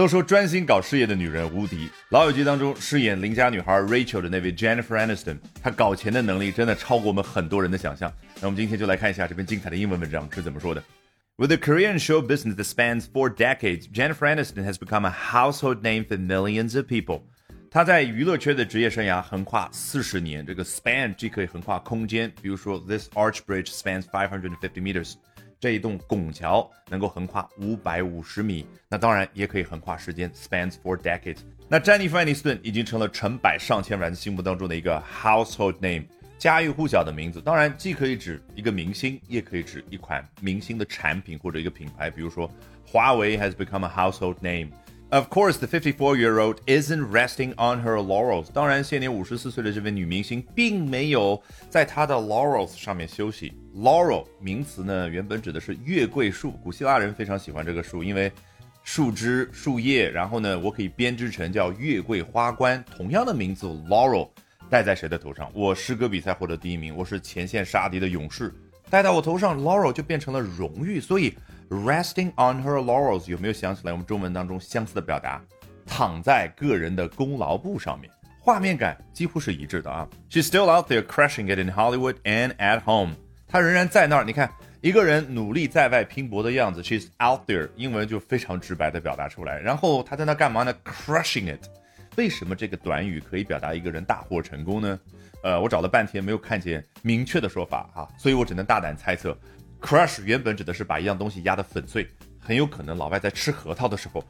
都说专心搞事业的女人无敌，《老友记》当中饰演邻家女孩 Rachel 的那位 Jennifer Aniston，她搞钱的能力真的超过我们很多人的想象。那我们今天就来看一下这篇精彩的英文文章是怎么说的。With a career in show business that spans four decades, Jennifer Aniston has become a household name for millions of people. 她在娱乐圈的职业生涯横跨四十年，这个 span 既可以横跨空间，比如说 This arch bridge spans 550 meters。 这一栋拱桥能够横跨五百五十米，那当然也可以横跨时间，spans for decades。那詹妮弗·安妮斯顿已经成了成百上千万人心目当中的一个 household name，家喻户晓的名字。当然，既可以指一个明星，也可以指一款明星的产品或者一个品牌。比如说，华为 has become a household name。Of course, the 54-year-old isn't resting on her laurels。当然，现年五十四岁的这位女明星并没有在她的 laurels 上面休息。Laurel 名词呢，原本指的是月桂树。古希腊人非常喜欢这个树，因为树枝、树叶，然后呢，我可以编织成叫月桂花冠。同样的名字 Laurel 戴在谁的头上？我诗歌比赛获得第一名，我是前线杀敌的勇士，戴到我头上，Laurel 就变成了荣誉。所以。Resting on her laurels 有没有想起来我们中文当中相似的表达？躺在个人的功劳簿上面，画面感几乎是一致的啊。She's still out there crushing it in Hollywood and at home。她仍然在那儿。你看，一个人努力在外拼搏的样子，She's out there，英文就非常直白的表达出来。然后她在那干嘛呢？Crushing it。为什么这个短语可以表达一个人大获成功呢？呃，我找了半天没有看见明确的说法啊，所以我只能大胆猜测。Crush 原本指的是把一样东西压得粉碎，很有可能老外在吃核桃的时候，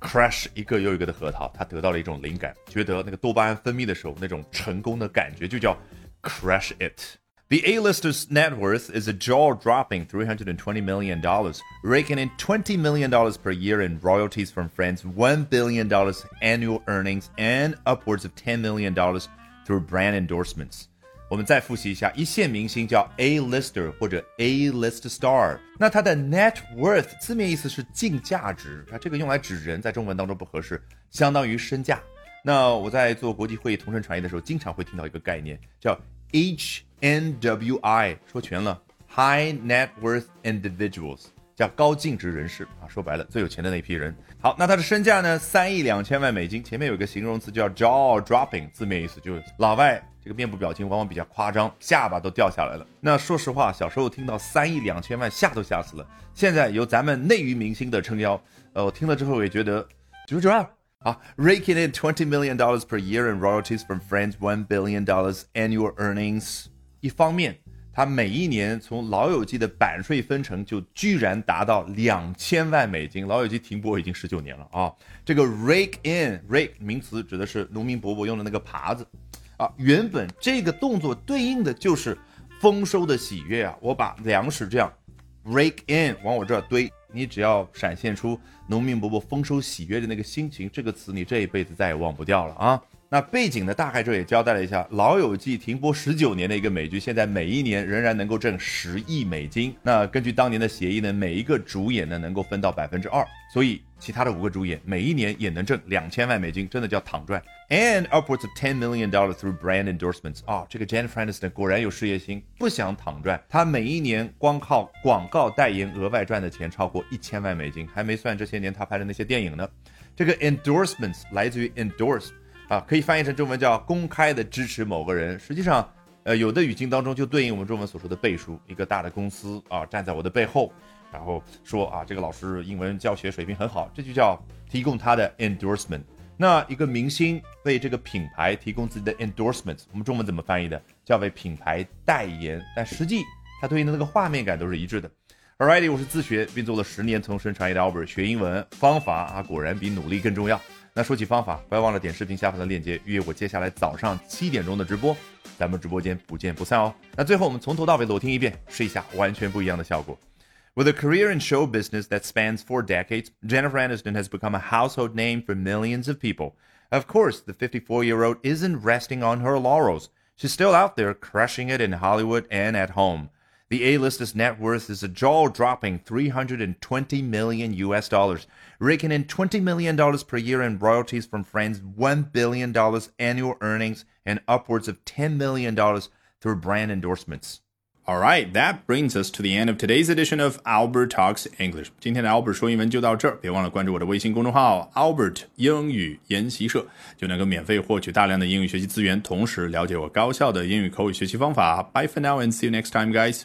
crush 一个又一个的核桃，他得到了一种灵感，觉得那个多巴胺分泌的时候那种成功的感觉，就叫 crush it。The A-lister's net worth is a jaw-dropping $320 million, raking in $20 million per year in royalties from friends, $1 billion annual earnings, and upwards of $10 million through brand endorsements. 我们再复习一下，一线明星叫 A-lister 或者 A-list star，那它的 net worth 字面意思是净价值它，这个用来指人，在中文当中不合适，相当于身价。那我在做国际会议同声传译的时候，经常会听到一个概念叫 HNWI，说全了，High Net Worth Individuals。叫高净值人士啊，说白了，最有钱的那批人。好，那他的身价呢？三亿两千万美金。前面有一个形容词叫 jaw dropping，字面意思就是老外这个面部表情往往比较夸张，下巴都掉下来了。那说实话，小时候听到三亿两千万，吓都吓死了。现在有咱们内娱明星的撑腰，呃，我听了之后也觉得九九二啊，raking in twenty million dollars per year in royalties from friends, one billion dollars annual earnings。一方面。他每一年从《老友记》的版税分成就居然达到两千万美金，《老友记》停播已经十九年了啊！这个 rake in，rake 名词指的是农民伯伯用的那个耙子啊。原本这个动作对应的就是丰收的喜悦啊！我把粮食这样 rake in 往我这儿堆，你只要闪现出农民伯伯丰收喜悦的那个心情，这个词你这一辈子再也忘不掉了啊！那背景呢？大概这也交代了一下，《老友记》停播十九年的一个美剧，现在每一年仍然能够挣十亿美金。那根据当年的协议呢，每一个主演呢能够分到百分之二，所以其他的五个主演每一年也能挣两千万美金，真的叫躺赚。And upwards of ten million dollars through brand endorsements。啊，这个 Jennifer Aniston 果然有事业心，不想躺赚。她每一年光靠广告代言额外赚的钱超过一千万美金，还没算这些年她拍的那些电影呢。这个 endorsements 来自于 endorse。啊，可以翻译成中文叫公开的支持某个人。实际上，呃，有的语境当中就对应我们中文所说的背书。一个大的公司啊，站在我的背后，然后说啊，这个老师英文教学水平很好，这就叫提供他的 endorsement。那一个明星为这个品牌提供自己的 endorsement，我们中文怎么翻译的？叫为品牌代言。但实际它对应的那个画面感都是一致的。Alrighty，我是自学并做了十年同声传译的 Albert，学英文方法啊，果然比努力更重要。那说起方法，不要忘了点视频下方的链接，预约我接下来早上七点钟的直播，咱们直播间不见不散哦。那最后我们从头到尾裸听一遍，试一下完全不一样的效果。With a career in show business that spans four decades, Jennifer Aniston has become a household name for millions of people. Of course, the 54 year old isn't resting on her laurels. She's still out there crushing it in Hollywood and at home. The A-lister's net worth is a jaw-dropping 320 million US dollars, raking in 20 million dollars per year in royalties from Friends, 1 billion dollars annual earnings, and upwards of 10 million dollars through brand endorsements. All right, that brings us to the end of today's edition of Albert Talks English. 今天的 Albert 说英文就到这儿，别忘了关注我的微信公众号 Albert 英语研习社，就能够免费获取大量的英语学习资源，同时了解我高效的英语口语学习方法。Bye for now and see you next time, guys.